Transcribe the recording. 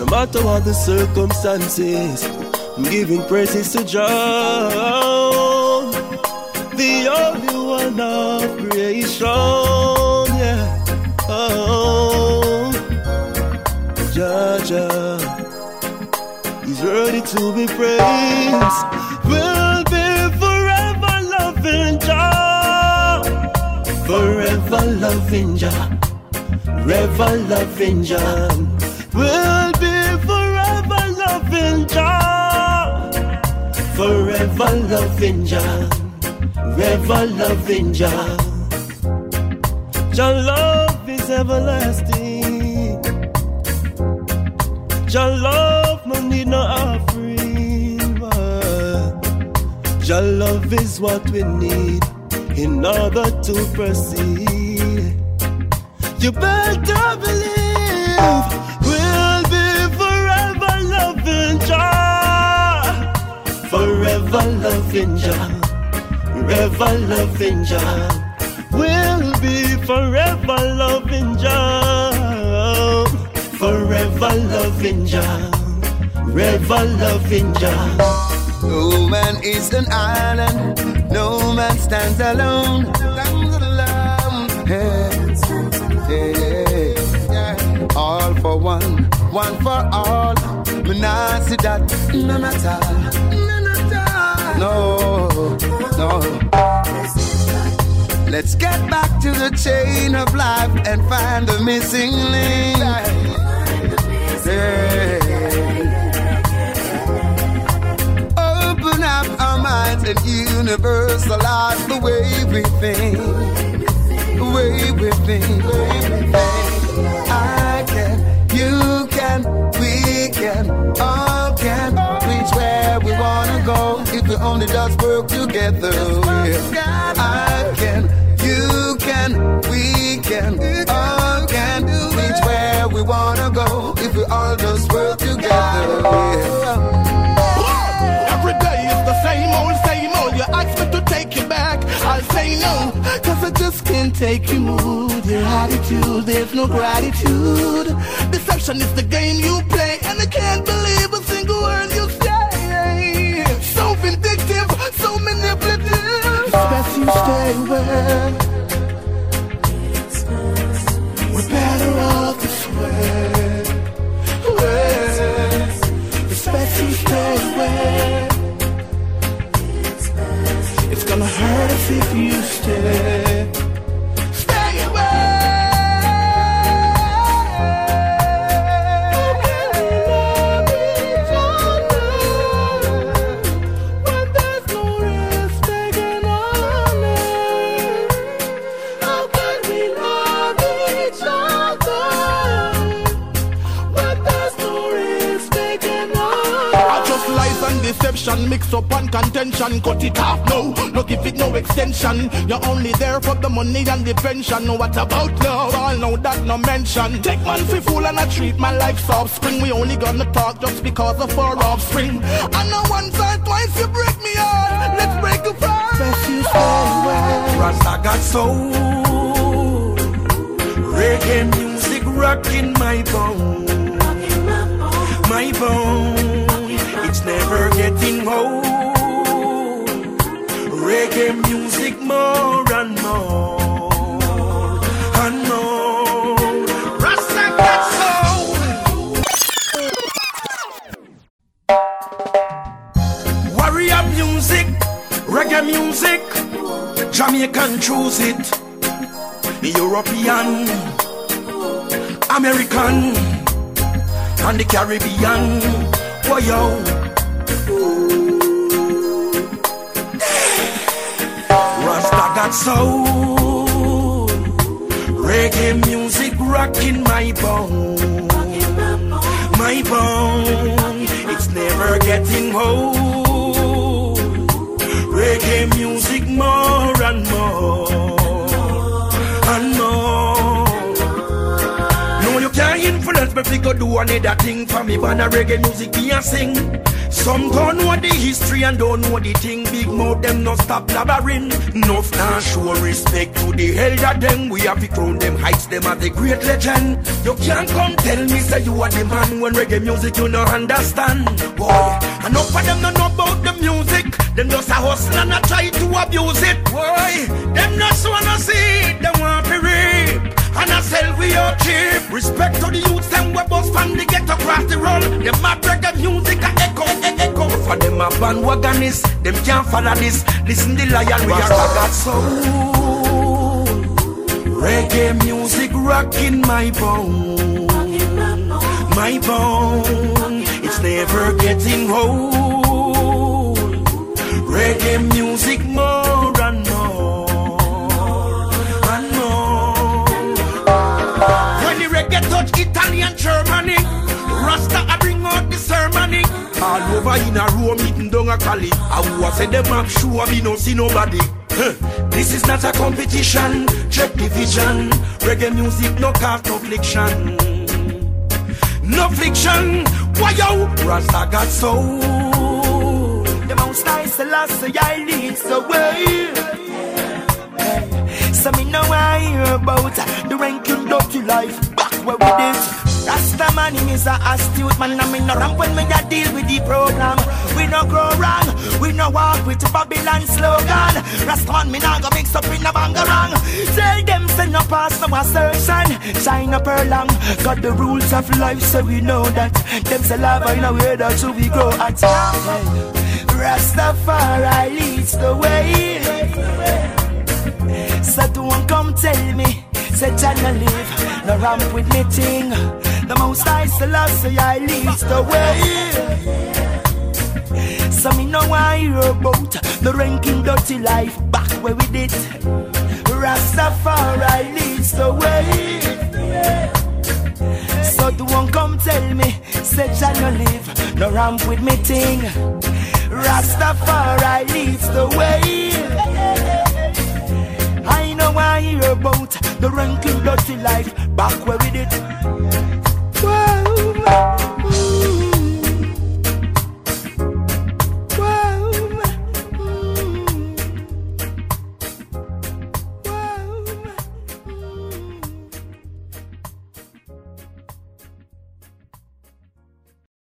No matter what the circumstances, I'm giving praises to Jah, the only one of creation. Yeah. Oh, Jah, He's ready to be praised. We'll be forever loving Jah, forever loving Jah, forever loving Jah. We'll be loving Jah, forever loving Jah, forever loving Jah. Jah love is everlasting. Jah love no need no offering. Jah love is what we need in order to proceed. You better believe forever loving Jah, forever loving Jah. We'll be forever loving Jah, forever loving Jah, forever loving Jah. No man is an island, no man stands alone. Hey, hey, yeah. All for one, one for all. Me nah that, none at all. No, no. Let's get back to the chain of life and find the missing link. Yeah. Open up our minds and universalize the way we think. The way we think. I can, you can, we can, all can reach where we wanna go if we only just work together. Yeah. I can, you can, we can, all can reach where we wanna go if we all just Just can't take your mood, your attitude. There's no gratitude. Deception is the game you play, and I can't believe a single word you say. So vindictive, so manipulative. It's best you stay away. We're better off this way. way. It's best you stay away. It's gonna hurt us if you. Stay and deception, mix up and contention, cut it off, no, no give it no extension. You're only there for the money and the pension. What about love? All know that no mention. Take man for fool and I treat my life offspring. We only gonna talk just because of our offspring. I know once or twice you break me heart. Let's break apart. Best you stay away. Rasta got soul. Reggae music rocking my bone. Jamaican choose it. European, American, and the Caribbean. Boy, yo. Rasta got soul. Reggae music rocking my bone. My bone, it's never getting old. Reggae music more and more No, me go do another thing for me. Ban a reggae music me a sing. Some don't know the history and don't know the thing. Big mouth them no stop blabbering. Enough now show respect to the elder them. We have to crown them heights them as the great legend. You can't come tell me say you are the man when reggae music you no understand. Boy, enough of them don't know about the music. Them just a hustle and a try to abuse it. Boy, them not wanna see cheap. Respect to the youths, them we bust from the ghetto across the road. Them a reggae music a echo, e echo. For them a bandwagonists, them can't follow this. Listen the lion, we are got soul. Reggae music rocking my bone. My bone, it's never getting old. Reggae music more over in a room, down a. I sure me no see nobody. Huh. This is not a competition, check division. Reggae music no cast no fiction. No why yo? Rasta got soul. The most nice Selassie I leads the way. So me know I hear about the ranking dirty life back where we did. Rasta man him is a astute man and me no ramp when me a deal with the program. We no grow wrong, we no walk with the Babylon slogan. Rasta man me nah go mix up in a bangarang. Tell them send no pass no assertion, shine up her long. Got the rules of life so we know that. Them say love in a way that so we grow at. Rastafari leads the way. So don't come tell me, say China live, no ramp with me ting. The most I Selassie I leads the way. So me know I hear about the ranking dirty life back where we did. Rastafari leads the way. So don't come tell me, say China live, no ramp with me ting. Rastafari leads the way. Know I hear about the ranking dirty life back where we did.